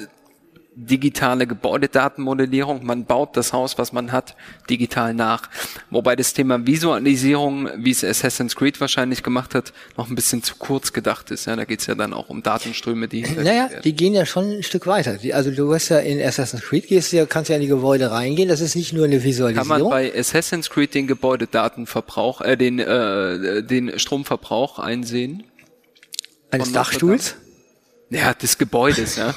digitale Gebäudedatenmodellierung. Man baut das Haus, was man hat, digital nach. Wobei das Thema Visualisierung, wie es Assassin's Creed wahrscheinlich gemacht hat, noch ein bisschen zu kurz gedacht ist. Ja, da geht's ja dann auch um Datenströme, die. Naja, die gehen ja schon ein Stück weiter. also du hast ja in Assassin's Creed gehst ja, kannst ja in die Gebäude reingehen. Das ist nicht nur eine Visualisierung. Kann man bei Assassin's Creed den Gebäudedatenverbrauch, äh, den, äh, den Stromverbrauch einsehen? Eines Dachstuhls? Ja, des Gebäudes, ja.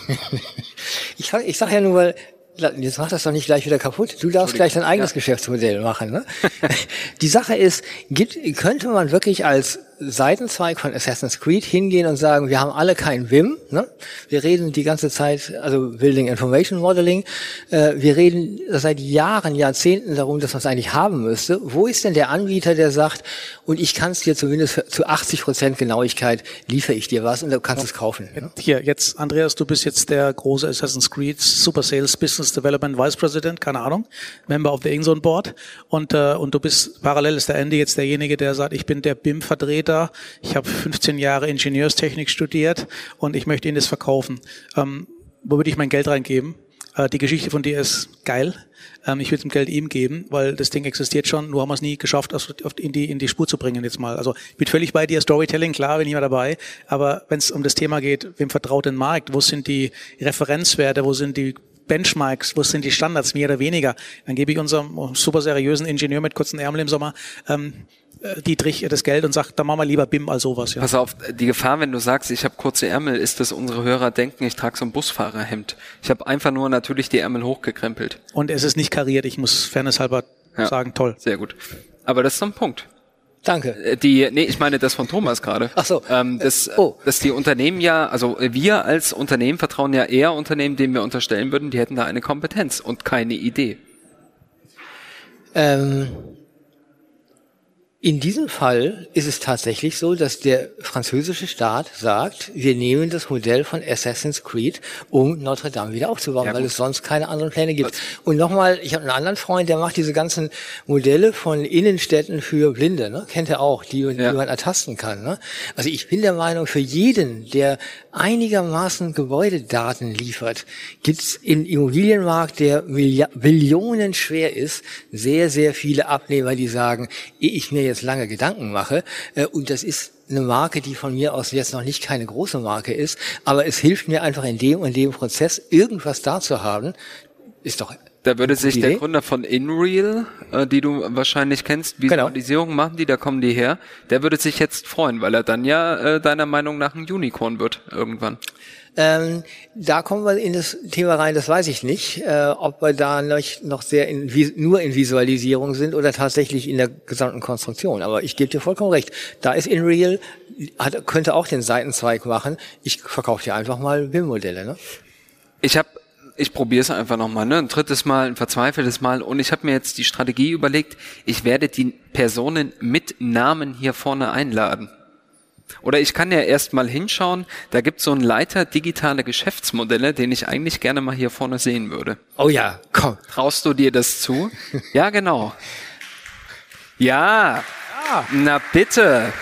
[LAUGHS] ich, ich sag ja nur, weil Jetzt mach das doch nicht gleich wieder kaputt. Du darfst gleich dein eigenes ja. Geschäftsmodell machen. Ne? [LAUGHS] Die Sache ist, gibt, könnte man wirklich als Seitenzweig von Assassin's Creed hingehen und sagen, wir haben alle kein Vim. Ne? Wir reden die ganze Zeit, also Building Information Modeling, äh, wir reden seit Jahren, Jahrzehnten darum, dass man es eigentlich haben müsste. Wo ist denn der Anbieter, der sagt, und ich kann es dir zumindest zu 80 Prozent Genauigkeit liefere ich dir was und du kannst ja. es kaufen. Ne? Hier, jetzt, Andreas, du bist jetzt der große Assassin's Creed Super Sales Business Development Vice President, keine Ahnung, Member of the Ingson Board und, äh, und du bist, parallel ist der Andy jetzt derjenige, der sagt, ich bin der BIM-Vertreter Vertreter, ich habe 15 Jahre Ingenieurstechnik studiert und ich möchte Ihnen das verkaufen. Ähm, wo würde ich mein Geld reingeben? Äh, die Geschichte von dir ist geil. Ähm, ich würde das Geld ihm geben, weil das Ding existiert schon, nur haben wir es nie geschafft, in, die, in die Spur zu bringen jetzt mal. Also ich bin völlig bei dir, Storytelling, klar, bin ich mal dabei, aber wenn es um das Thema geht, wem vertraut den Markt, wo sind die Referenzwerte, wo sind die Benchmarks, wo sind die Standards, mehr oder weniger. Dann gebe ich unserem super seriösen Ingenieur mit kurzen Ärmeln im Sommer ähm, äh, Dietrich das Geld und sagt, dann machen wir lieber BIM als sowas. Ja. Pass auf, die Gefahr, wenn du sagst, ich habe kurze Ärmel, ist, dass unsere Hörer denken, ich trage so ein Busfahrerhemd. Ich habe einfach nur natürlich die Ärmel hochgekrempelt. Und es ist nicht kariert, ich muss fairnesshalber ja. sagen, toll. Sehr gut. Aber das ist so ein Punkt. Danke. Äh, die, nee, ich meine das von Thomas gerade. Ach so. Ähm, das, oh. dass die Unternehmen ja, also wir als Unternehmen vertrauen ja eher Unternehmen, denen wir unterstellen würden, die hätten da eine Kompetenz und keine Idee. Ähm, in diesem Fall ist es tatsächlich so, dass der französische Staat sagt, wir nehmen das Modell von Assassin's Creed, um Notre Dame wieder aufzubauen, ja, weil es sonst keine anderen Pläne gibt. Und nochmal, ich habe einen anderen Freund, der macht diese ganzen Modelle von Innenstädten für Blinde, ne? kennt er auch, die, ja. die man ertasten kann. Ne? Also ich bin der Meinung, für jeden, der einigermaßen Gebäudedaten liefert, gibt es im Immobilienmarkt, der Millionen schwer ist, sehr, sehr viele Abnehmer, die sagen, ich mir jetzt jetzt lange Gedanken mache. Äh, und das ist eine Marke, die von mir aus jetzt noch nicht keine große Marke ist, aber es hilft mir einfach in dem und dem Prozess irgendwas da zu haben. Ist doch da würde sich der Gründer von InReal, äh, die du wahrscheinlich kennst, genau. Visualisierung genau. machen die, da kommen die her. Der würde sich jetzt freuen, weil er dann ja äh, deiner Meinung nach ein Unicorn wird irgendwann. Ähm, da kommen wir in das Thema rein, das weiß ich nicht, äh, ob wir da noch, sehr in, nur in Visualisierung sind oder tatsächlich in der gesamten Konstruktion. Aber ich gebe dir vollkommen recht. Da ist InReal, hat, könnte auch den Seitenzweig machen. Ich verkaufe dir einfach mal BIM-Modelle. Ne? Ich habe ich probiere es einfach nochmal, ne? Ein drittes Mal, ein verzweifeltes Mal. Und ich habe mir jetzt die Strategie überlegt, ich werde die Personen mit Namen hier vorne einladen. Oder ich kann ja erst mal hinschauen, da gibt es so einen Leiter digitale Geschäftsmodelle, den ich eigentlich gerne mal hier vorne sehen würde. Oh ja, komm. Traust du dir das zu? ja, genau. Ja, ja. na bitte.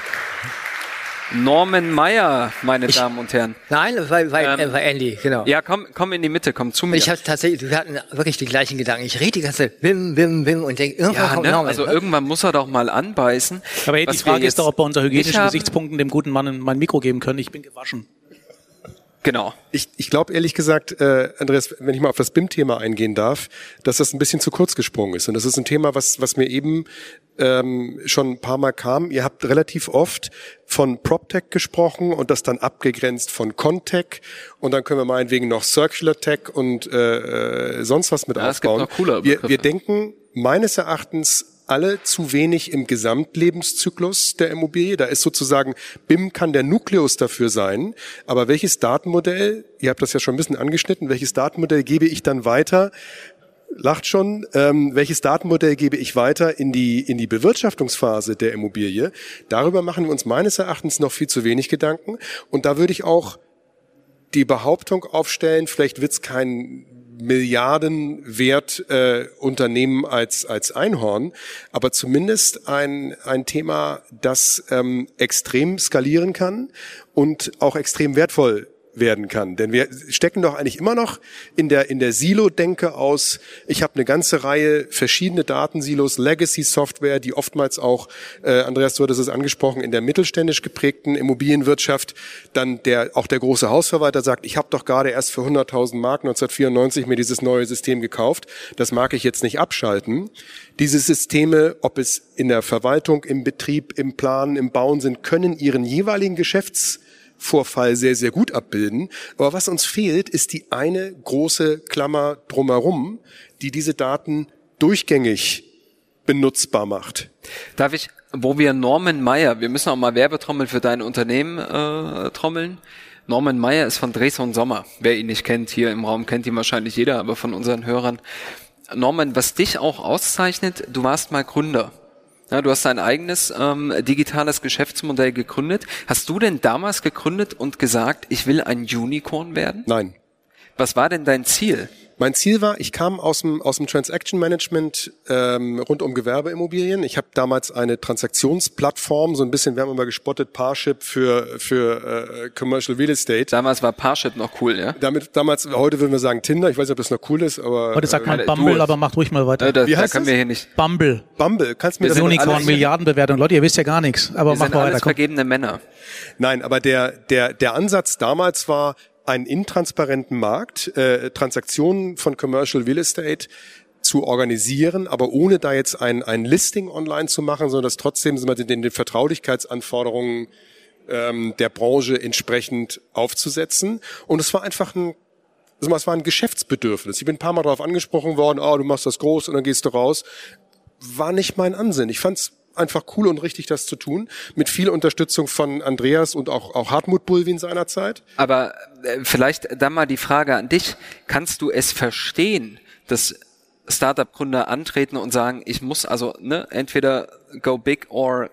Norman Meyer, meine ich, Damen und Herren. Nein, bei, bei, ähm, bei Andy, genau. Ja, komm, komm in die Mitte, komm zu mir. Ich habe tatsächlich, wir hatten wirklich die gleichen Gedanken. Ich rede die ganze Zeit, bim, bim, bim und denke, irgendwann ja, kommt ne? Norman. Also ne? irgendwann muss er doch mal anbeißen. Aber die Frage ist doch, ob wir unter hygienischen Gesichtspunkten dem guten Mann mein Mikro geben können. Ich bin gewaschen. Genau. Ich, ich glaube ehrlich gesagt, äh, Andreas, wenn ich mal auf das BIM-Thema eingehen darf, dass das ein bisschen zu kurz gesprungen ist. Und das ist ein Thema, was, was mir eben ähm, schon ein paar Mal kam. Ihr habt relativ oft von PropTech gesprochen und das dann abgegrenzt von Contech. Und dann können wir meinetwegen noch Circular Tech und äh, äh, sonst was mit ja, aufbauen. Es gibt noch cooler wir, wir denken meines Erachtens alle zu wenig im Gesamtlebenszyklus der Immobilie. Da ist sozusagen, BIM kann der Nukleus dafür sein. Aber welches Datenmodell, ihr habt das ja schon ein bisschen angeschnitten, welches Datenmodell gebe ich dann weiter? Lacht schon. Ähm, welches Datenmodell gebe ich weiter in die, in die Bewirtschaftungsphase der Immobilie? Darüber machen wir uns meines Erachtens noch viel zu wenig Gedanken. Und da würde ich auch die Behauptung aufstellen, vielleicht wird es kein Milliardenwert äh, Unternehmen als, als Einhorn, aber zumindest ein, ein Thema, das ähm, extrem skalieren kann und auch extrem wertvoll werden kann. Denn wir stecken doch eigentlich immer noch in der, in der Silo-Denke aus. Ich habe eine ganze Reihe verschiedene Datensilos, Legacy-Software, die oftmals auch, äh, Andreas, du hattest es angesprochen, in der mittelständisch geprägten Immobilienwirtschaft dann der, auch der große Hausverwalter sagt, ich habe doch gerade erst für 100.000 Mark 1994 mir dieses neue System gekauft. Das mag ich jetzt nicht abschalten. Diese Systeme, ob es in der Verwaltung, im Betrieb, im Planen, im Bauen sind, können ihren jeweiligen Geschäfts Vorfall sehr, sehr gut abbilden. Aber was uns fehlt, ist die eine große Klammer drumherum, die diese Daten durchgängig benutzbar macht. Darf ich, wo wir Norman Meyer, wir müssen auch mal Werbetrommel für dein Unternehmen äh, trommeln. Norman Meyer ist von Dresden Sommer. Wer ihn nicht kennt, hier im Raum kennt ihn wahrscheinlich jeder, aber von unseren Hörern. Norman, was dich auch auszeichnet, du warst mal Gründer. Ja, du hast dein eigenes ähm, digitales Geschäftsmodell gegründet. Hast du denn damals gegründet und gesagt, ich will ein Unicorn werden? Nein. Was war denn dein Ziel? Mein Ziel war, ich kam aus dem, aus dem Transaction Management ähm, rund um Gewerbeimmobilien. Ich habe damals eine Transaktionsplattform, so ein bisschen, wir haben immer gespottet, Parship für, für äh, Commercial Real Estate. Damals war Parship noch cool, ja? Damit, damals, heute würden wir sagen Tinder, ich weiß nicht, ob das noch cool ist, aber... Heute sagt man äh, Bumble, du- aber macht ruhig mal weiter. Äh, das, Wie da heißt können das? wir hier nicht. Bumble. Bumble, kannst du mir Wir das sind Unicorn, alles- Milliardenbewertung. Leute, ihr wisst ja gar nichts. Aber Wir mach sind mal alles weiter. Komm. vergebene Männer. Nein, aber der, der, der Ansatz damals war, einen intransparenten Markt, äh, Transaktionen von Commercial Real Estate zu organisieren, aber ohne da jetzt ein, ein Listing online zu machen, sondern das trotzdem sagen wir, den, den Vertraulichkeitsanforderungen ähm, der Branche entsprechend aufzusetzen. Und es war einfach ein also es war ein Geschäftsbedürfnis. Ich bin ein paar Mal darauf angesprochen worden, oh, du machst das groß und dann gehst du raus. War nicht mein Ansinn. Ich fand es einfach cool und richtig, das zu tun. Mit viel Unterstützung von Andreas und auch, auch Hartmut Bulwin seinerzeit. Aber äh, vielleicht dann mal die Frage an dich. Kannst du es verstehen, dass Startup-Gründer antreten und sagen, ich muss also ne, entweder go big or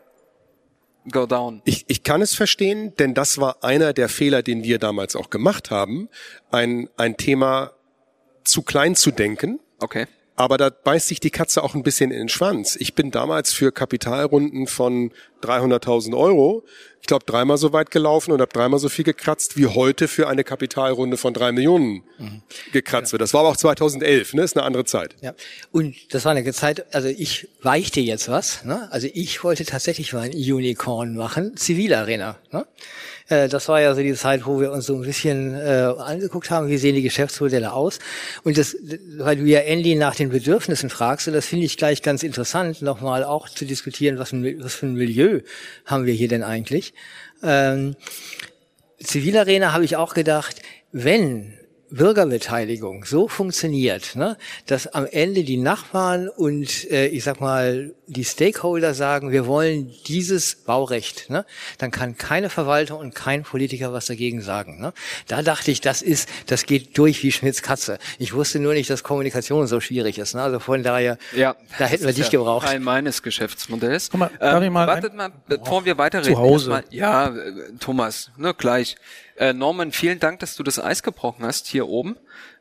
go down? Ich, ich kann es verstehen, denn das war einer der Fehler, den wir damals auch gemacht haben, ein, ein Thema zu klein zu denken. Okay. Aber da beißt sich die Katze auch ein bisschen in den Schwanz. Ich bin damals für Kapitalrunden von 300.000 Euro, ich glaube, dreimal so weit gelaufen und habe dreimal so viel gekratzt, wie heute für eine Kapitalrunde von drei Millionen gekratzt wird. Das war aber auch 2011, ne? Ist eine andere Zeit. Ja, und das war eine Zeit, also ich weichte jetzt was, ne? also ich wollte tatsächlich mal ein Unicorn machen, Zivilarena. Ne? Äh, Das war ja so die Zeit, wo wir uns so ein bisschen äh, angeguckt haben, wie sehen die Geschäftsmodelle aus. Und das, weil du ja Andy nach den Bedürfnissen fragst, und das finde ich gleich ganz interessant, nochmal auch zu diskutieren, was, was für ein Milieu haben wir hier denn eigentlich. Ähm, Zivilarena habe ich auch gedacht, wenn Bürgerbeteiligung so funktioniert, ne, dass am Ende die Nachbarn und äh, ich sag mal die Stakeholder sagen, wir wollen dieses Baurecht, ne, dann kann keine Verwaltung und kein Politiker was dagegen sagen. Ne. Da dachte ich, das ist, das geht durch wie Schmitz Katze. Ich wusste nur nicht, dass Kommunikation so schwierig ist. Ne. Also von daher, Ja. da hätten wir dich ja gebraucht. Teil meines Geschäftsmodells. Guck mal, darf ich mal wartet ein- mal, bevor wir weiterreden. Zu Hause. erstmal- Ja, äh, Thomas, ne, gleich. Äh, Norman, vielen Dank, dass du das Eis gebrochen hast hier oben.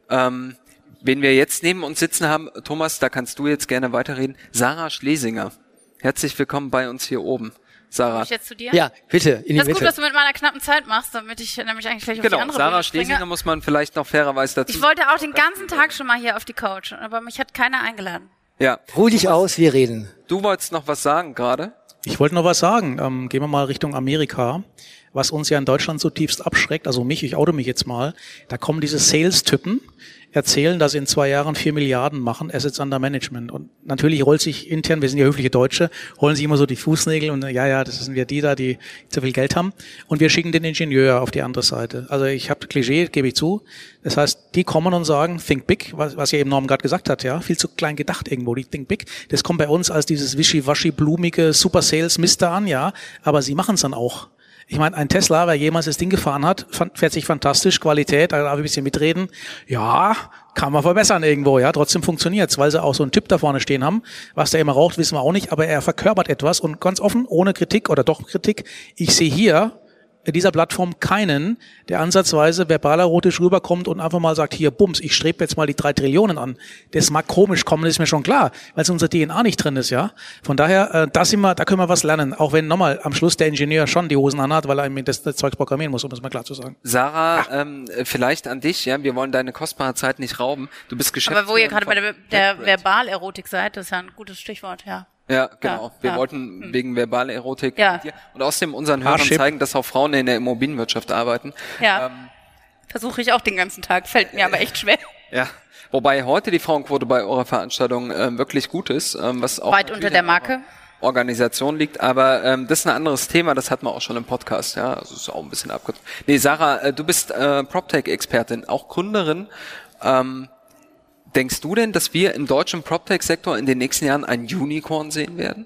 Ähm, wen wir jetzt neben uns sitzen haben, Thomas, da kannst du jetzt gerne weiterreden. Sarah Schlesinger. Herzlich willkommen bei uns hier oben. Sarah. ich jetzt zu dir? Ja, bitte, in die Das ist gut, was du mit meiner knappen Zeit machst, damit ich nämlich eigentlich gleich auf die Genau, andere Sarah Bühne. Schlesinger muss man vielleicht noch fairerweise dazu Ich wollte auch den ganzen Tag schon mal hier auf die Couch, aber mich hat keiner eingeladen. Ja, Ruh dich aus, wir reden. du wolltest noch was sagen gerade. Ich wollte noch was sagen. Ähm, gehen wir mal Richtung Amerika. Was uns ja in Deutschland zutiefst abschreckt, also mich, ich auto mich jetzt mal, da kommen diese Sales-Typen, erzählen, dass sie in zwei Jahren vier Milliarden machen, Assets under Management. Und natürlich rollt sich intern, wir sind ja höfliche Deutsche, rollen sich immer so die Fußnägel und ja, ja, das sind wir die da, die zu viel Geld haben. Und wir schicken den Ingenieur auf die andere Seite. Also ich habe Klischee, gebe ich zu. Das heißt, die kommen und sagen, think big, was, was ja eben Norm gerade gesagt hat, ja, viel zu klein gedacht irgendwo, die think big. Das kommt bei uns als dieses wischiwaschi, blumige Super Sales Mister an, ja, aber sie machen es dann auch. Ich meine, ein Tesla, wer jemals das Ding gefahren hat, fährt sich fantastisch, Qualität, da darf ich ein bisschen mitreden. Ja, kann man verbessern irgendwo, ja, trotzdem funktioniert's, weil sie auch so einen Typ da vorne stehen haben. Was der immer raucht, wissen wir auch nicht, aber er verkörpert etwas und ganz offen, ohne Kritik oder doch Kritik, ich sehe hier dieser Plattform keinen, der ansatzweise verbal erotisch rüberkommt und einfach mal sagt, hier, bums, ich strebe jetzt mal die drei Trillionen an. Das mag komisch kommen, das ist mir schon klar, weil es in unserer DNA nicht drin ist, ja. Von daher, äh, da sind wir, da können wir was lernen, auch wenn nochmal am Schluss der Ingenieur schon die Hosen anhat, weil er ihm das, das Zeug programmieren muss, um das mal klar zu sagen. Sarah, ähm, äh, vielleicht an dich, ja, wir wollen deine kostbare Zeit nicht rauben. Du bist Geschäftsführerin Aber wo ihr gerade bei der, der. Verbalerotik seid, das ist ja ein gutes Stichwort, ja. Ja, genau. Wir ja. wollten wegen Verbalerotik Ja. mit dir und außerdem unseren Hörern zeigen, dass auch Frauen in der Immobilienwirtschaft arbeiten. Ja. Ähm, Versuche ich auch den ganzen Tag, fällt mir aber echt schwer. [LAUGHS] ja. Wobei heute die Frauenquote bei eurer Veranstaltung ähm, wirklich gut ist, ähm, was auch Weit unter der Marke. Organisation liegt, aber ähm, das ist ein anderes Thema, das hatten wir auch schon im Podcast, ja, also ist auch ein bisschen abgekürzt. Nee, Sarah, äh, du bist äh, PropTech-Expertin, auch Gründerin. Ähm, denkst du denn, dass wir im deutschen PropTech-Sektor in den nächsten Jahren ein Unicorn sehen werden?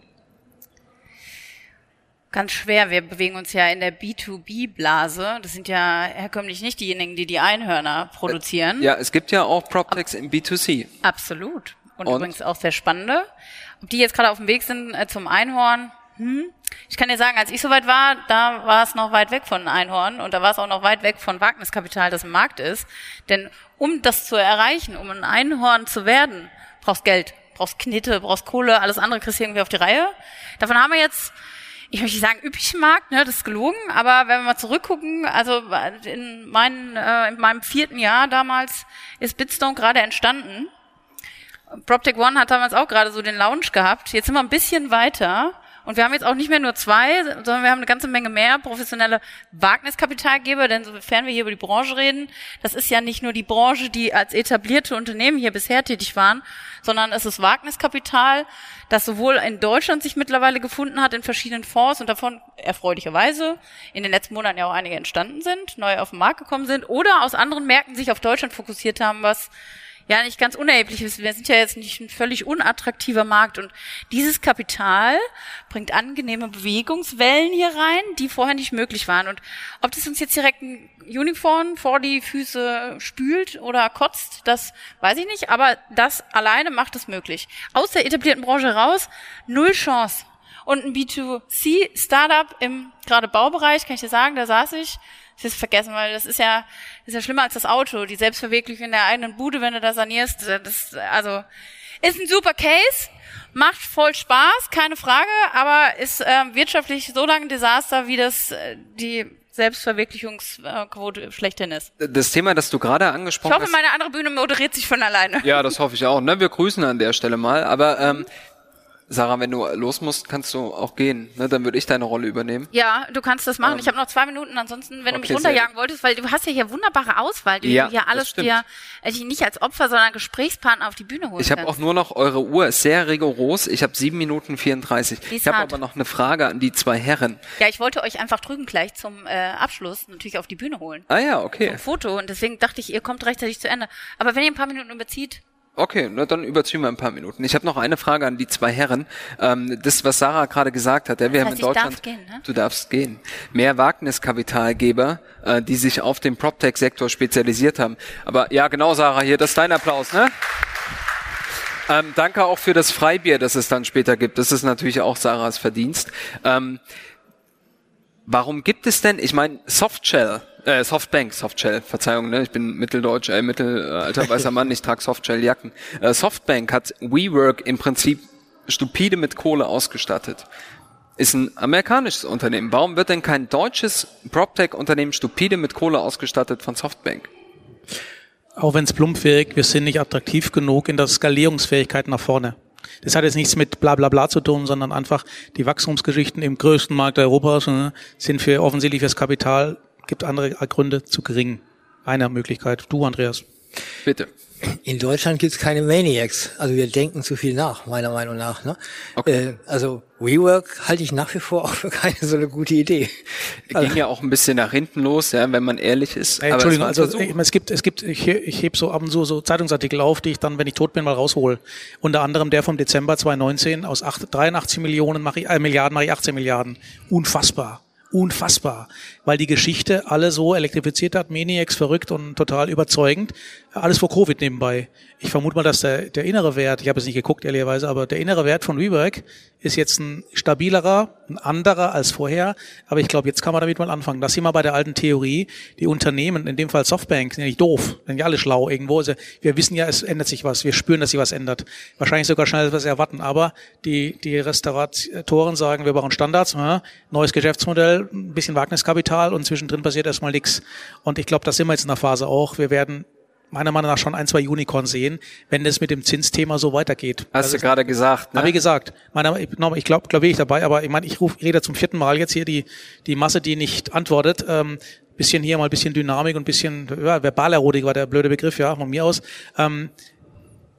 Ganz schwer. Wir bewegen uns ja in der B2B-Blase. Das sind ja herkömmlich nicht diejenigen, die die Einhörner produzieren. Ja, es gibt ja auch PropTechs im B2C. Absolut. Und, Und? übrigens auch sehr spannende. Ob die jetzt gerade auf dem Weg sind äh, zum Einhorn, Hm. Ich kann dir sagen, als ich soweit war, da war es noch weit weg von Einhorn und da war es auch noch weit weg von Wagniskapital, das im Markt ist. Denn um das zu erreichen, um ein Einhorn zu werden, brauchst Geld, brauchst Knitte, brauchst Kohle, alles andere kriegst du irgendwie auf die Reihe. Davon haben wir jetzt ich möchte nicht sagen üppig Markt, ne, das ist gelogen, aber wenn wir mal zurückgucken, also in, meinen, äh, in meinem vierten Jahr damals ist Bitstone gerade entstanden. PropTech One hat damals auch gerade so den Launch gehabt. Jetzt sind wir ein bisschen weiter und wir haben jetzt auch nicht mehr nur zwei, sondern wir haben eine ganze Menge mehr professionelle Wagniskapitalgeber, denn sofern wir hier über die Branche reden, das ist ja nicht nur die Branche, die als etablierte Unternehmen hier bisher tätig waren, sondern es ist Wagniskapital, das sowohl in Deutschland sich mittlerweile gefunden hat in verschiedenen Fonds und davon erfreulicherweise in den letzten Monaten ja auch einige entstanden sind, neu auf den Markt gekommen sind oder aus anderen Märkten sich auf Deutschland fokussiert haben, was ja nicht ganz unerheblich ist. Wir sind ja jetzt nicht ein völlig unattraktiver Markt und dieses Kapital bringt angenehme Bewegungswellen hier rein, die vorher nicht möglich waren. Und ob das uns jetzt direkt ein Uniform vor die Füße spült oder kotzt, das weiß ich nicht, aber das alleine macht es möglich. Aus der etablierten Branche raus, null Chance. Und ein B2C-Startup im gerade Baubereich, kann ich dir sagen, da saß ich ich ist vergessen, weil das ist ja, das ist ja schlimmer als das Auto, die Selbstverwirklichung in der eigenen Bude, wenn du da sanierst. Das, also, ist ein super Case, macht voll Spaß, keine Frage, aber ist äh, wirtschaftlich so lange ein Desaster, wie das äh, die Selbstverwirklichungsquote schlechthin ist. Das Thema, das du gerade angesprochen hast. Ich hoffe, meine andere Bühne moderiert sich von alleine. Ja, das hoffe ich auch. Ne? Wir grüßen an der Stelle mal. Aber ähm, Sarah, wenn du los musst, kannst du auch gehen. Ne? Dann würde ich deine Rolle übernehmen. Ja, du kannst das machen. Ähm, ich habe noch zwei Minuten. Ansonsten, wenn okay, du mich runterjagen wolltest, weil du hast ja hier wunderbare Auswahl, du ja, hier alles dir äh, nicht als Opfer, sondern Gesprächspartner auf die Bühne holen Ich habe auch nur noch eure Uhr, ist sehr rigoros. Ich habe sieben Minuten 34. Ich habe aber noch eine Frage an die zwei Herren. Ja, ich wollte euch einfach drüben gleich zum äh, Abschluss natürlich auf die Bühne holen. Ah ja, okay. Zum Foto. Und deswegen dachte ich, ihr kommt rechtzeitig zu Ende. Aber wenn ihr ein paar Minuten überzieht, Okay, na, dann überziehen wir ein paar Minuten. Ich habe noch eine Frage an die zwei Herren. Ähm, das, was Sarah gerade gesagt hat, ja, wir das heißt, haben in Deutschland, darf gehen, ne? du darfst gehen, mehr Wagniskapitalgeber, äh, die sich auf den PropTech-Sektor spezialisiert haben. Aber ja, genau, Sarah, hier, das ist dein Applaus, ne? Ähm, danke auch für das Freibier, das es dann später gibt. Das ist natürlich auch Sarahs Verdienst. Ähm, warum gibt es denn, ich meine, Softshell, äh, Softbank, Softshell, Verzeihung, ne? ich bin mitteldeutsch, äh, mittelalter weißer Mann, ich trage Softshell-Jacken. Äh, Softbank hat WeWork im Prinzip stupide mit Kohle ausgestattet. Ist ein amerikanisches Unternehmen. Warum wird denn kein deutsches PropTech-Unternehmen stupide mit Kohle ausgestattet von Softbank? Auch wenn es plump wirkt, wir sind nicht attraktiv genug in der Skalierungsfähigkeit nach vorne. Das hat jetzt nichts mit bla bla bla zu tun, sondern einfach die Wachstumsgeschichten im größten Markt Europas ne, sind für offensichtlich fürs Kapital gibt andere Gründe zu gering. Eine Möglichkeit. Du, Andreas. Bitte. In Deutschland gibt's keine Maniacs. Also wir denken zu viel nach, meiner Meinung nach. Ne? Okay. Äh, also WeWork halte ich nach wie vor [LAUGHS] auch für keine so eine gute Idee. Ging also, ja auch ein bisschen nach hinten los, ja, wenn man ehrlich ist. Ey, Entschuldigung, also es gibt, es gibt, ich, ich heb so ab und zu so Zeitungsartikel auf, die ich dann, wenn ich tot bin, mal raushol. Unter anderem der vom Dezember 2019 aus 8, 83 Millionen mache ich, äh, Milliarden mache ich 18 Milliarden. Unfassbar unfassbar, weil die Geschichte alle so elektrifiziert hat, Maniacs verrückt und total überzeugend. Alles vor Covid nebenbei. Ich vermute mal, dass der, der innere Wert, ich habe es nicht geguckt ehrlicherweise, aber der innere Wert von Rework ist jetzt ein stabilerer, ein anderer als vorher. Aber ich glaube, jetzt kann man damit mal anfangen. Das sind wir bei der alten Theorie. Die Unternehmen, in dem Fall Softbank, sind ja nicht doof, sind ja alle schlau irgendwo. Also wir wissen ja, es ändert sich was. Wir spüren, dass sich was ändert. Wahrscheinlich sogar schneller, als wir es erwarten. Aber die, die Restauratoren sagen, wir brauchen Standards, neues Geschäftsmodell, ein bisschen Wagniskapital und zwischendrin passiert erstmal nichts. Und ich glaube, das sind wir jetzt in der Phase auch. Wir werden meiner Meinung nach schon ein, zwei Unicorns sehen, wenn es mit dem Zinsthema so weitergeht. Hast du gerade gesagt, ne? Habe ich gesagt. Meiner, ich glaube, glaube ich dabei, aber ich meine, ich rufe, rede zum vierten Mal jetzt hier die, die Masse, die nicht antwortet. Ähm, bisschen hier mal bisschen Dynamik und bisschen ja, Verbalerotik war der blöde Begriff, ja, von mir aus. Ähm,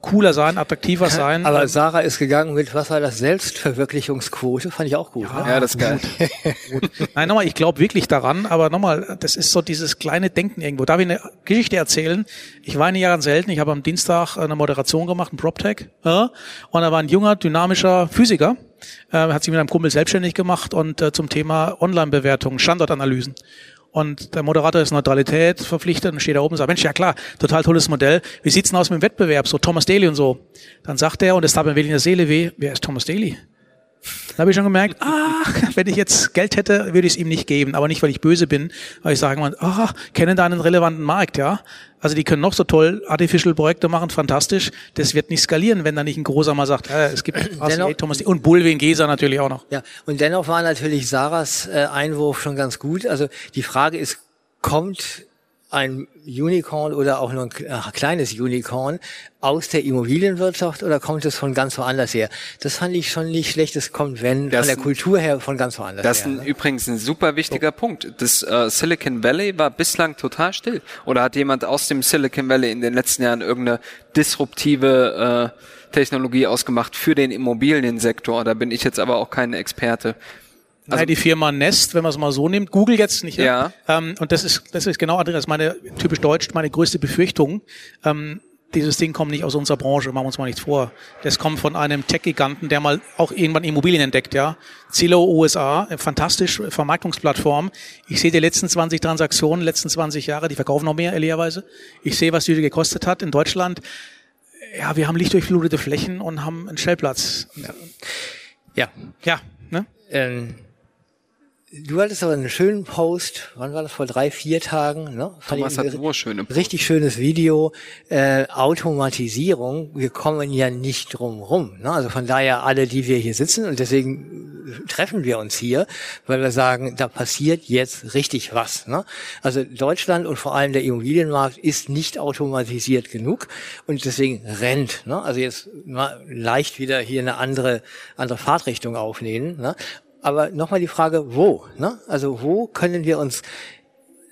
cooler sein, attraktiver sein. Aber ähm, Sarah ist gegangen mit, was war das, Selbstverwirklichungsquote, fand ich auch gut. Ja, ne? ja das ist geil. [LAUGHS] Gut. Nein, nochmal, ich glaube wirklich daran, aber nochmal, das ist so dieses kleine Denken irgendwo. Darf ich eine Geschichte erzählen? Ich war in Jahren selten, ich habe am Dienstag eine Moderation gemacht, ein PropTech, ja, und da war ein junger, dynamischer Physiker, äh, hat sich mit einem Kumpel selbstständig gemacht und äh, zum Thema Online-Bewertungen, Standortanalysen. Und der Moderator ist Neutralität verpflichtet und steht da oben und sagt, Mensch, ja klar, total tolles Modell. Wie sieht's denn aus mit dem Wettbewerb? So Thomas Daly und so. Dann sagt er, und es tat mir wenig in der Seele weh, wer ist Thomas Daly? Da habe ich schon gemerkt, ah, wenn ich jetzt Geld hätte, würde ich es ihm nicht geben. Aber nicht, weil ich böse bin, weil ich sage ah, kennen da einen relevanten Markt, ja. Also die können noch so toll Artificial-Projekte machen, fantastisch. Das wird nicht skalieren, wenn da nicht ein großer mal sagt, äh, es gibt [CLEARS THROAT] RCA, Thomas und Bullwin Gesa natürlich auch noch. Ja, und dennoch war natürlich Sarahs äh, Einwurf schon ganz gut. Also die Frage ist, kommt ein Unicorn oder auch nur ein äh, kleines Unicorn aus der Immobilienwirtschaft oder kommt es von ganz woanders her? Das fand ich schon nicht schlecht. Es kommt, wenn das, von der Kultur her von ganz woanders das her. Das ist ne? übrigens ein super wichtiger so. Punkt. Das äh, Silicon Valley war bislang total still. Oder hat jemand aus dem Silicon Valley in den letzten Jahren irgendeine disruptive äh, Technologie ausgemacht für den Immobiliensektor? Da bin ich jetzt aber auch kein Experte. Also Nein, die Firma Nest, wenn man es mal so nimmt, Google jetzt nicht. Ja. Ähm, und das ist, das ist genau, Andreas, meine typisch deutsch, meine größte Befürchtung. Ähm, dieses Ding kommt nicht aus unserer Branche, machen wir uns mal nichts vor. Das kommt von einem Tech-Giganten, der mal auch irgendwann Immobilien entdeckt, ja. Zillow USA, fantastisch Vermarktungsplattform. Ich sehe die letzten 20 Transaktionen, letzten 20 Jahre, die verkaufen noch mehr, ehrlicherweise. Ich sehe, was die gekostet hat in Deutschland. Ja, wir haben lichtdurchflutete Flächen und haben einen Stellplatz. Ja. Ja, ne? Ähm Du hattest aber einen schönen Post, wann war das, vor drei, vier Tagen, ne? Thomas hat nur schöne Post. Richtig schönes Video, äh, Automatisierung, wir kommen ja nicht drum rum. Ne? Also von daher alle, die wir hier sitzen und deswegen treffen wir uns hier, weil wir sagen, da passiert jetzt richtig was. Ne? Also Deutschland und vor allem der Immobilienmarkt ist nicht automatisiert genug und deswegen rennt. Ne? Also jetzt mal leicht wieder hier eine andere, andere Fahrtrichtung aufnehmen. Ne? Aber nochmal die Frage, wo? Ne? Also wo können wir uns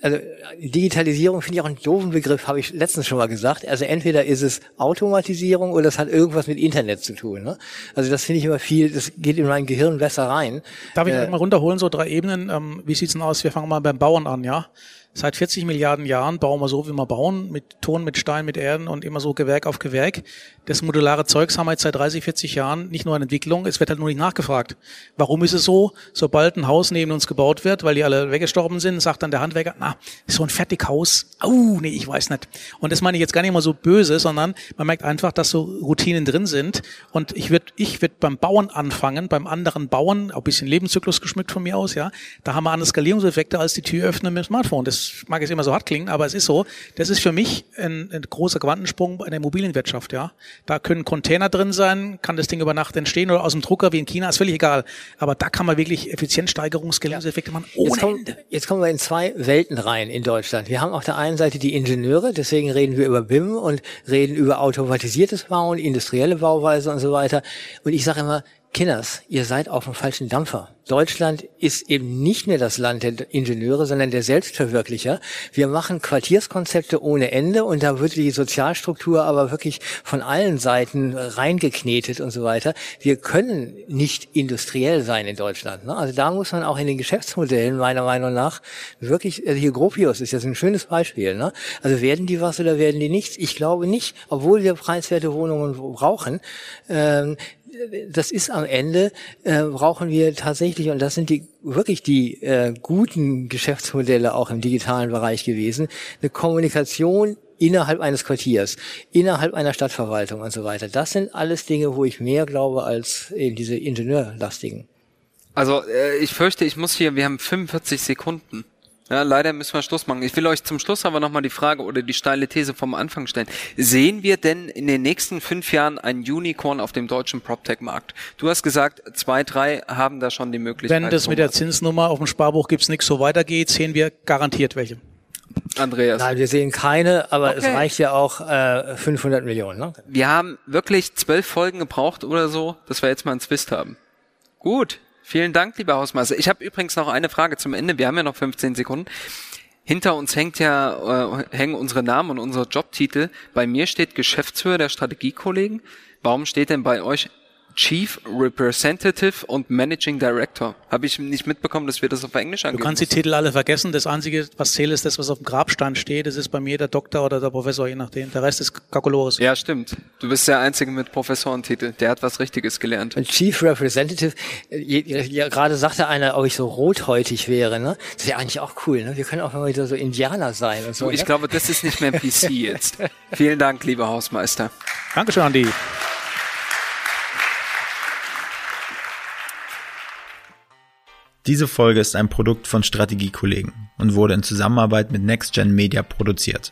also Digitalisierung finde ich auch einen doofen Begriff, habe ich letztens schon mal gesagt. Also entweder ist es Automatisierung oder es hat irgendwas mit Internet zu tun. Ne? Also das finde ich immer viel, das geht in mein Gehirn besser rein. Darf ich äh, mal runterholen, so drei Ebenen? Ähm, wie sieht's denn aus? Wir fangen mal beim Bauern an, ja? Seit 40 Milliarden Jahren bauen wir so, wie wir bauen, mit Ton, mit Stein, mit Erden und immer so Gewerk auf Gewerk. Das modulare Zeugs haben wir jetzt seit 30, 40 Jahren nicht nur in Entwicklung, es wird halt nur nicht nachgefragt. Warum ist es so? Sobald ein Haus neben uns gebaut wird, weil die alle weggestorben sind, sagt dann der Handwerker, na, ist so ein Fertighaus. Au, nee, ich weiß nicht. Und das meine ich jetzt gar nicht mal so böse, sondern man merkt einfach, dass so Routinen drin sind. Und ich würde ich würd beim Bauern anfangen, beim anderen Bauern, auch ein bisschen Lebenszyklus geschmückt von mir aus, ja. Da haben wir andere Skalierungseffekte als die Tür öffnen mit dem Smartphone. Das mag jetzt immer so hart klingen, aber es ist so. Das ist für mich ein, ein großer Quantensprung in der Immobilienwirtschaft, ja. Da können Container drin sein, kann das Ding über Nacht entstehen oder aus dem Drucker wie in China, ist völlig egal. Aber da kann man wirklich Effizienzsteigerung, Skalierungseffekte machen ohne jetzt kommen, Ende. Jetzt kommen wir in zwei Welten rein in Deutschland. Wir haben auf der einen Seite die Ingenieure, deswegen reden wir über BIM und reden über automatisiertes Bauen, industrielle Bauweise und so weiter. Und ich sage immer, Kinders, ihr seid auf dem falschen Dampfer. Deutschland ist eben nicht mehr das Land der Ingenieure, sondern der Selbstverwirklicher. Wir machen Quartierskonzepte ohne Ende und da wird die Sozialstruktur aber wirklich von allen Seiten reingeknetet und so weiter. Wir können nicht industriell sein in Deutschland. Ne? Also da muss man auch in den Geschäftsmodellen meiner Meinung nach wirklich, also hier Gropius ist jetzt ein schönes Beispiel. Ne? Also werden die was oder werden die nichts? Ich glaube nicht, obwohl wir preiswerte Wohnungen brauchen. Ähm, das ist am Ende, äh, brauchen wir tatsächlich, und das sind die wirklich die äh, guten Geschäftsmodelle auch im digitalen Bereich gewesen, eine Kommunikation innerhalb eines Quartiers, innerhalb einer Stadtverwaltung und so weiter. Das sind alles Dinge, wo ich mehr glaube als eben diese Ingenieurlastigen. Also äh, ich fürchte, ich muss hier, wir haben 45 Sekunden. Ja, leider müssen wir Schluss machen. Ich will euch zum Schluss aber nochmal die Frage oder die steile These vom Anfang stellen. Sehen wir denn in den nächsten fünf Jahren ein Unicorn auf dem deutschen PropTech-Markt? Du hast gesagt, zwei, drei haben da schon die Möglichkeit. Wenn das mit der Zinsnummer auf dem Sparbuch gibt's nichts so weitergeht, sehen wir garantiert welche. Andreas. Nein, wir sehen keine, aber okay. es reicht ja auch äh, 500 Millionen. Ne? Wir haben wirklich zwölf Folgen gebraucht oder so, dass wir jetzt mal einen Twist haben. Gut, Vielen Dank, lieber Hausmeister. Ich habe übrigens noch eine Frage zum Ende. Wir haben ja noch 15 Sekunden. Hinter uns hängt ja, äh, hängen unsere Namen und unsere Jobtitel. Bei mir steht Geschäftsführer der Strategiekollegen. Warum steht denn bei euch Chief Representative und Managing Director. Habe ich nicht mitbekommen, dass wir das auf Englisch angeben. Du kannst die Titel alle vergessen. Das Einzige, was zählt, ist das, was auf dem Grabstein steht. Das ist bei mir der Doktor oder der Professor, je nachdem. Der Rest ist Kalkulores. Ja, stimmt. Du bist der Einzige mit Professorentitel. Der hat was Richtiges gelernt. Und Chief Representative, ja, gerade sagte einer, ob ich so rothäutig wäre. Ne? Das wäre eigentlich auch cool. Ne? Wir können auch mal wieder so Indianer sein und so. Ich ne? glaube, das ist nicht mehr PC jetzt. [LAUGHS] Vielen Dank, lieber Hausmeister. Dankeschön, Andi. Diese Folge ist ein Produkt von Strategiekollegen und wurde in Zusammenarbeit mit NextGen Media produziert.